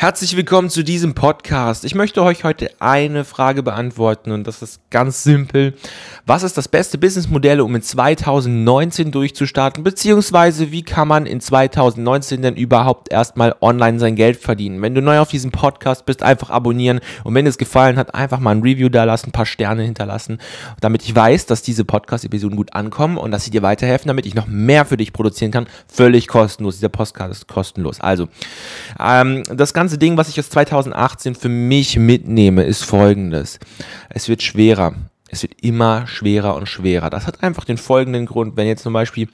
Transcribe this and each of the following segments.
Herzlich willkommen zu diesem Podcast. Ich möchte euch heute eine Frage beantworten und das ist ganz simpel. Was ist das beste Businessmodell, um in 2019 durchzustarten? Beziehungsweise wie kann man in 2019 denn überhaupt erstmal online sein Geld verdienen? Wenn du neu auf diesem Podcast bist, einfach abonnieren und wenn es gefallen hat, einfach mal ein Review da lassen, ein paar Sterne hinterlassen, damit ich weiß, dass diese Podcast-Episoden gut ankommen und dass sie dir weiterhelfen, damit ich noch mehr für dich produzieren kann. Völlig kostenlos. Dieser Podcast ist kostenlos. Also, ähm, das Ganze ganze Ding, was ich aus 2018 für mich mitnehme, ist folgendes. Es wird schwerer. Es wird immer schwerer und schwerer. Das hat einfach den folgenden Grund, wenn jetzt zum Beispiel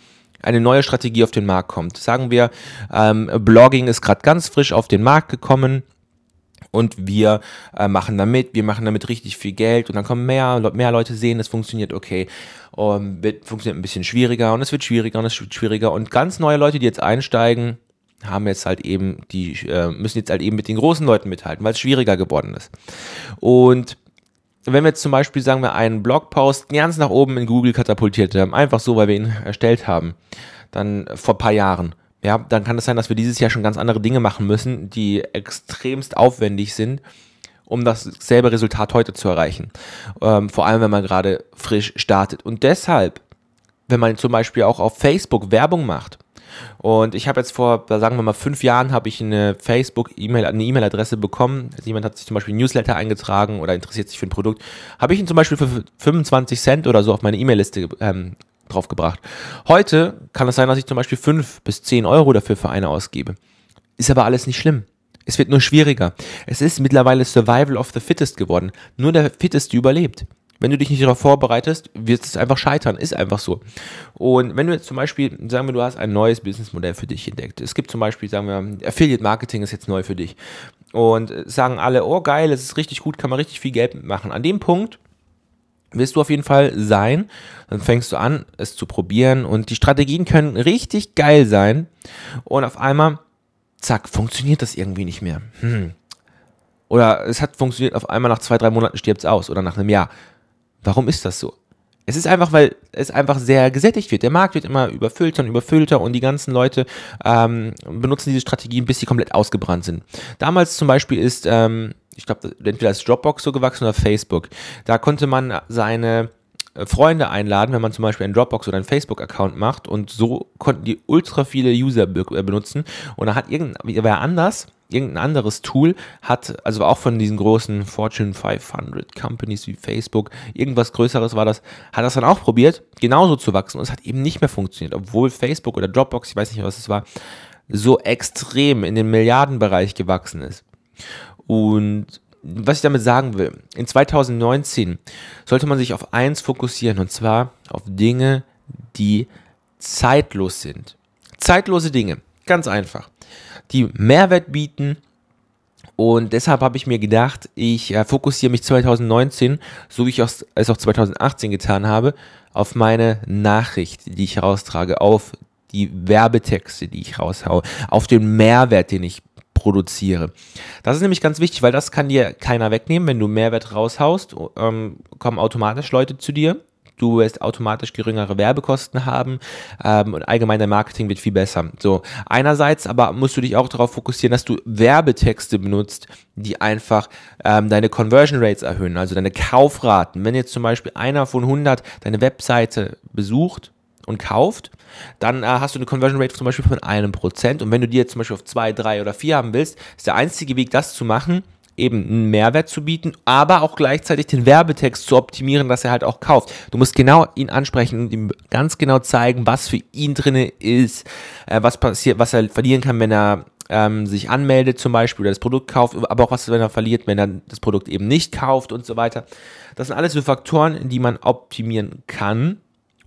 eine neue Strategie auf den Markt kommt. Sagen wir, ähm, Blogging ist gerade ganz frisch auf den Markt gekommen und wir äh, machen damit, wir machen damit richtig viel Geld und dann kommen mehr, mehr Leute sehen, es funktioniert okay, um, wird, funktioniert ein bisschen schwieriger und es wird schwieriger und es wird schwieriger und ganz neue Leute, die jetzt einsteigen, haben jetzt halt eben, die äh, müssen jetzt halt eben mit den großen Leuten mithalten, weil es schwieriger geworden ist. Und wenn wir jetzt zum Beispiel, sagen wir, einen Blogpost ganz nach oben in Google katapultiert haben, einfach so, weil wir ihn erstellt haben, dann vor ein paar Jahren, ja, dann kann es sein, dass wir dieses Jahr schon ganz andere Dinge machen müssen, die extremst aufwendig sind, um dasselbe Resultat heute zu erreichen. Ähm, vor allem, wenn man gerade frisch startet. Und deshalb, wenn man zum Beispiel auch auf Facebook Werbung macht, und ich habe jetzt vor, sagen wir mal, fünf Jahren habe ich eine Facebook-E-Mail, eine E-Mail-Adresse bekommen. Also jemand hat sich zum Beispiel ein Newsletter eingetragen oder interessiert sich für ein Produkt. Habe ich ihn zum Beispiel für 25 Cent oder so auf meine E-Mail-Liste ähm, draufgebracht. Heute kann es sein, dass ich zum Beispiel 5 bis 10 Euro dafür für eine ausgebe. Ist aber alles nicht schlimm. Es wird nur schwieriger. Es ist mittlerweile Survival of the Fittest geworden. Nur der Fitteste überlebt. Wenn du dich nicht darauf vorbereitest, wird es einfach scheitern. Ist einfach so. Und wenn du jetzt zum Beispiel, sagen wir, du hast ein neues Businessmodell für dich entdeckt. Es gibt zum Beispiel, sagen wir, Affiliate Marketing ist jetzt neu für dich. Und sagen alle, oh geil, es ist richtig gut, kann man richtig viel Geld machen. An dem Punkt wirst du auf jeden Fall sein. Dann fängst du an, es zu probieren. Und die Strategien können richtig geil sein. Und auf einmal, zack, funktioniert das irgendwie nicht mehr. Hm. Oder es hat funktioniert, auf einmal nach zwei, drei Monaten stirbt es aus oder nach einem Jahr. Warum ist das so? Es ist einfach, weil es einfach sehr gesättigt wird. Der Markt wird immer überfüllter und überfüllter und die ganzen Leute ähm, benutzen diese Strategien, bis sie komplett ausgebrannt sind. Damals zum Beispiel ist, ähm, ich glaube, entweder ist Dropbox so gewachsen oder Facebook. Da konnte man seine äh, Freunde einladen, wenn man zum Beispiel einen Dropbox oder einen Facebook-Account macht und so konnten die ultra viele User äh, benutzen und da hat irgendwer anders irgendein anderes Tool hat, also auch von diesen großen Fortune 500 Companies wie Facebook, irgendwas Größeres war das, hat das dann auch probiert, genauso zu wachsen und es hat eben nicht mehr funktioniert, obwohl Facebook oder Dropbox, ich weiß nicht mehr, was es war, so extrem in den Milliardenbereich gewachsen ist. Und was ich damit sagen will, in 2019 sollte man sich auf eins fokussieren und zwar auf Dinge, die zeitlos sind. Zeitlose Dinge, ganz einfach die Mehrwert bieten. Und deshalb habe ich mir gedacht, ich äh, fokussiere mich 2019, so wie ich es auch 2018 getan habe, auf meine Nachricht, die ich raustrage, auf die Werbetexte, die ich raushaue, auf den Mehrwert, den ich produziere. Das ist nämlich ganz wichtig, weil das kann dir keiner wegnehmen. Wenn du Mehrwert raushaust, ähm, kommen automatisch Leute zu dir du wirst automatisch geringere Werbekosten haben ähm, und allgemein dein Marketing wird viel besser. So, einerseits aber musst du dich auch darauf fokussieren, dass du Werbetexte benutzt, die einfach ähm, deine Conversion Rates erhöhen, also deine Kaufraten. Wenn jetzt zum Beispiel einer von 100 deine Webseite besucht, und kauft, dann äh, hast du eine Conversion Rate zum Beispiel von einem Prozent. Und wenn du die jetzt zum Beispiel auf zwei, drei oder vier haben willst, ist der einzige Weg, das zu machen, eben einen Mehrwert zu bieten, aber auch gleichzeitig den Werbetext zu optimieren, dass er halt auch kauft. Du musst genau ihn ansprechen und ihm ganz genau zeigen, was für ihn drinne ist, äh, was passiert, was er verlieren kann, wenn er ähm, sich anmeldet zum Beispiel oder das Produkt kauft, aber auch was, wenn er verliert, wenn er das Produkt eben nicht kauft und so weiter. Das sind alles so Faktoren, die man optimieren kann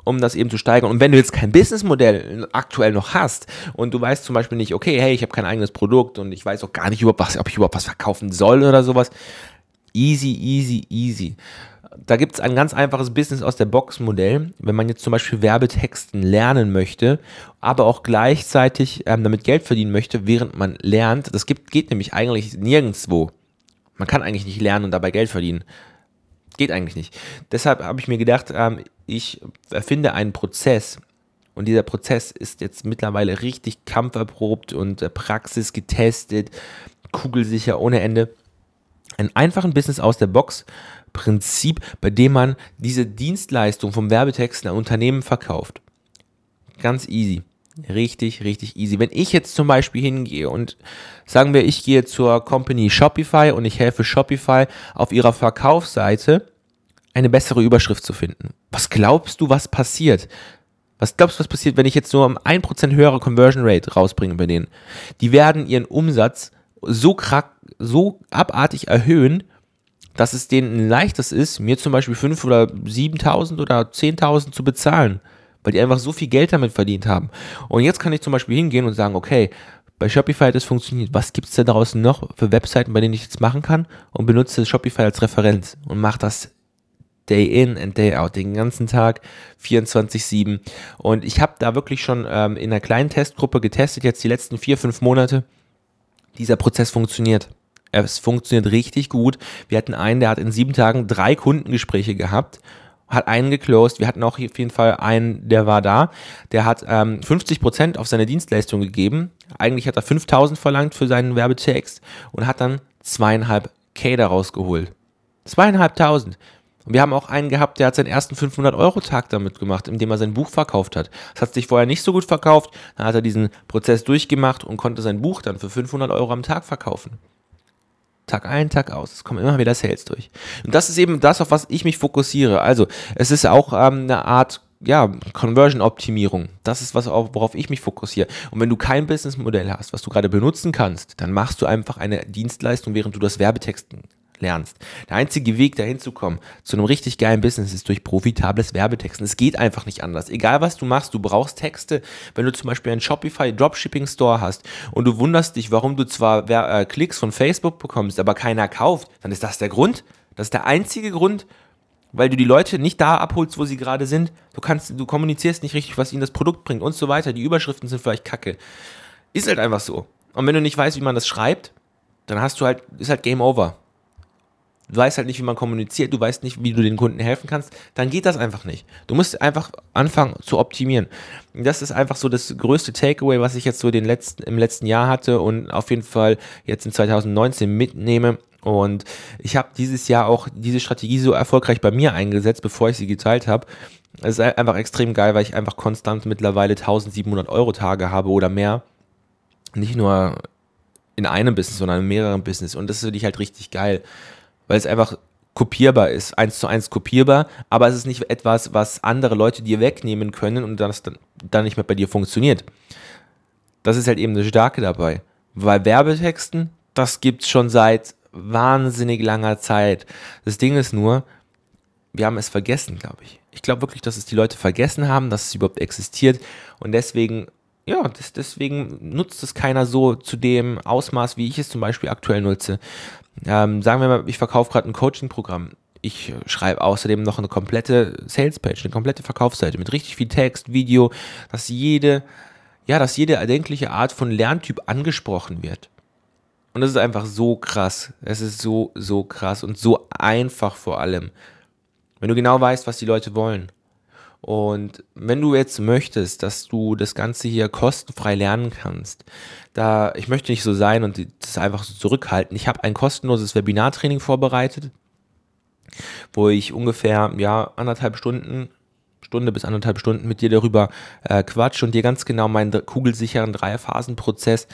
um das eben zu steigern. Und wenn du jetzt kein Businessmodell aktuell noch hast und du weißt zum Beispiel nicht, okay, hey, ich habe kein eigenes Produkt und ich weiß auch gar nicht, was, ob ich überhaupt was verkaufen soll oder sowas, easy, easy, easy. Da gibt es ein ganz einfaches Business aus der Box-Modell, wenn man jetzt zum Beispiel Werbetexten lernen möchte, aber auch gleichzeitig ähm, damit Geld verdienen möchte, während man lernt. Das gibt, geht nämlich eigentlich nirgendwo. Man kann eigentlich nicht lernen und dabei Geld verdienen. Geht eigentlich nicht. Deshalb habe ich mir gedacht, ähm, ich erfinde einen Prozess Und dieser Prozess ist jetzt mittlerweile richtig kampferprobt und äh, praxisgetestet, kugelsicher ohne Ende. Ein einfachen Business aus der Box Prinzip, bei dem man diese Dienstleistung vom Werbetext an Unternehmen verkauft. Ganz easy. Richtig, richtig easy. Wenn ich jetzt zum Beispiel hingehe und sagen wir, ich gehe zur Company Shopify und ich helfe Shopify auf ihrer Verkaufsseite eine bessere Überschrift zu finden. Was glaubst du, was passiert? Was glaubst du, was passiert, wenn ich jetzt nur um 1% höhere Conversion Rate rausbringe bei denen? Die werden ihren Umsatz so, krack, so abartig erhöhen, dass es denen leichtes ist, mir zum Beispiel 5 oder 7.000 oder 10.000 zu bezahlen, weil die einfach so viel Geld damit verdient haben. Und jetzt kann ich zum Beispiel hingehen und sagen, okay, bei Shopify hat es funktioniert. Was gibt es da draußen noch für Webseiten, bei denen ich jetzt machen kann? Und benutze Shopify als Referenz und mache das Day in and Day out, den ganzen Tag 24-7. Und ich habe da wirklich schon ähm, in einer kleinen Testgruppe getestet, jetzt die letzten vier, fünf Monate. Dieser Prozess funktioniert. Es funktioniert richtig gut. Wir hatten einen, der hat in sieben Tagen drei Kundengespräche gehabt, hat einen geclosed. Wir hatten auch auf jeden Fall einen, der war da. Der hat ähm, 50% auf seine Dienstleistung gegeben. Eigentlich hat er 5000 verlangt für seinen Werbetext und hat dann zweieinhalb K daraus geholt. Zweieinhalbtausend. Und wir haben auch einen gehabt, der hat seinen ersten 500-Euro-Tag damit gemacht, indem er sein Buch verkauft hat. Das hat sich vorher nicht so gut verkauft. Dann hat er diesen Prozess durchgemacht und konnte sein Buch dann für 500 Euro am Tag verkaufen. Tag ein, Tag aus. Es kommen immer wieder Sales durch. Und das ist eben das, auf was ich mich fokussiere. Also, es ist auch ähm, eine Art ja, Conversion-Optimierung. Das ist was, worauf ich mich fokussiere. Und wenn du kein Businessmodell hast, was du gerade benutzen kannst, dann machst du einfach eine Dienstleistung, während du das Werbetexten lernst. Der einzige Weg, dahin zu kommen, zu einem richtig geilen Business, ist durch profitables Werbetexten. Es geht einfach nicht anders. Egal was du machst, du brauchst Texte. Wenn du zum Beispiel einen Shopify Dropshipping Store hast und du wunderst dich, warum du zwar äh, Klicks von Facebook bekommst, aber keiner kauft, dann ist das der Grund. Das ist der einzige Grund, weil du die Leute nicht da abholst, wo sie gerade sind. Du kannst, du kommunizierst nicht richtig, was ihnen das Produkt bringt und so weiter. Die Überschriften sind vielleicht kacke. Ist halt einfach so. Und wenn du nicht weißt, wie man das schreibt, dann hast du halt, ist halt Game Over du weißt halt nicht, wie man kommuniziert, du weißt nicht, wie du den Kunden helfen kannst, dann geht das einfach nicht. Du musst einfach anfangen zu optimieren. Das ist einfach so das größte Takeaway, was ich jetzt so den letzten, im letzten Jahr hatte und auf jeden Fall jetzt in 2019 mitnehme. Und ich habe dieses Jahr auch diese Strategie so erfolgreich bei mir eingesetzt, bevor ich sie geteilt habe. Es ist einfach extrem geil, weil ich einfach konstant mittlerweile 1700 Euro Tage habe oder mehr. Nicht nur in einem Business, sondern in mehreren Business. Und das finde ich halt richtig geil weil es einfach kopierbar ist, eins zu eins kopierbar, aber es ist nicht etwas, was andere Leute dir wegnehmen können und das dann, dann nicht mehr bei dir funktioniert. Das ist halt eben eine Starke dabei. Weil Werbetexten, das gibt es schon seit wahnsinnig langer Zeit. Das Ding ist nur, wir haben es vergessen, glaube ich. Ich glaube wirklich, dass es die Leute vergessen haben, dass es überhaupt existiert und deswegen ja, das, deswegen nutzt es keiner so zu dem Ausmaß, wie ich es zum Beispiel aktuell nutze. Ähm, sagen wir mal, ich verkaufe gerade ein Coaching-Programm. Ich schreibe außerdem noch eine komplette Sales-Page, eine komplette Verkaufsseite mit richtig viel Text, Video, dass jede, ja, dass jede erdenkliche Art von Lerntyp angesprochen wird. Und das ist einfach so krass. Es ist so, so krass und so einfach vor allem. Wenn du genau weißt, was die Leute wollen. Und wenn du jetzt möchtest, dass du das Ganze hier kostenfrei lernen kannst, da ich möchte nicht so sein und das einfach so zurückhalten. Ich habe ein kostenloses Webinartraining vorbereitet, wo ich ungefähr ja anderthalb Stunden Stunde bis anderthalb Stunden mit dir darüber äh, quatsch und dir ganz genau meinen kugelsicheren Dreiphasenprozess,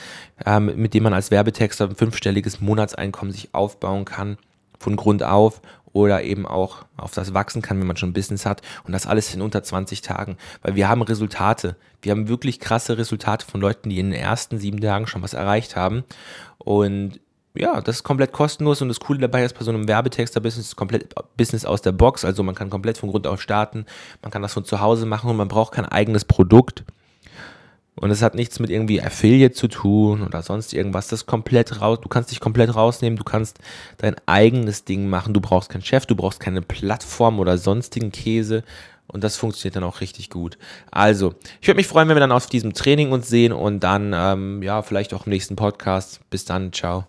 ähm, mit dem man als Werbetexter ein fünfstelliges Monatseinkommen sich aufbauen kann, von Grund auf oder eben auch auf das wachsen kann, wenn man schon ein Business hat und das alles in unter 20 Tagen, weil wir haben Resultate. Wir haben wirklich krasse Resultate von Leuten, die in den ersten sieben Tagen schon was erreicht haben und ja, das ist komplett kostenlos und das Coole dabei ist, bei so einem Werbetexter-Business ist komplett Business aus der Box, also man kann komplett von Grund auf starten, man kann das von zu Hause machen und man braucht kein eigenes Produkt. Und es hat nichts mit irgendwie Affiliate zu tun oder sonst irgendwas. Das komplett raus. Du kannst dich komplett rausnehmen. Du kannst dein eigenes Ding machen. Du brauchst keinen Chef, du brauchst keine Plattform oder sonstigen Käse. Und das funktioniert dann auch richtig gut. Also, ich würde mich freuen, wenn wir dann auf diesem Training uns sehen und dann, ähm, ja, vielleicht auch im nächsten Podcast. Bis dann, ciao.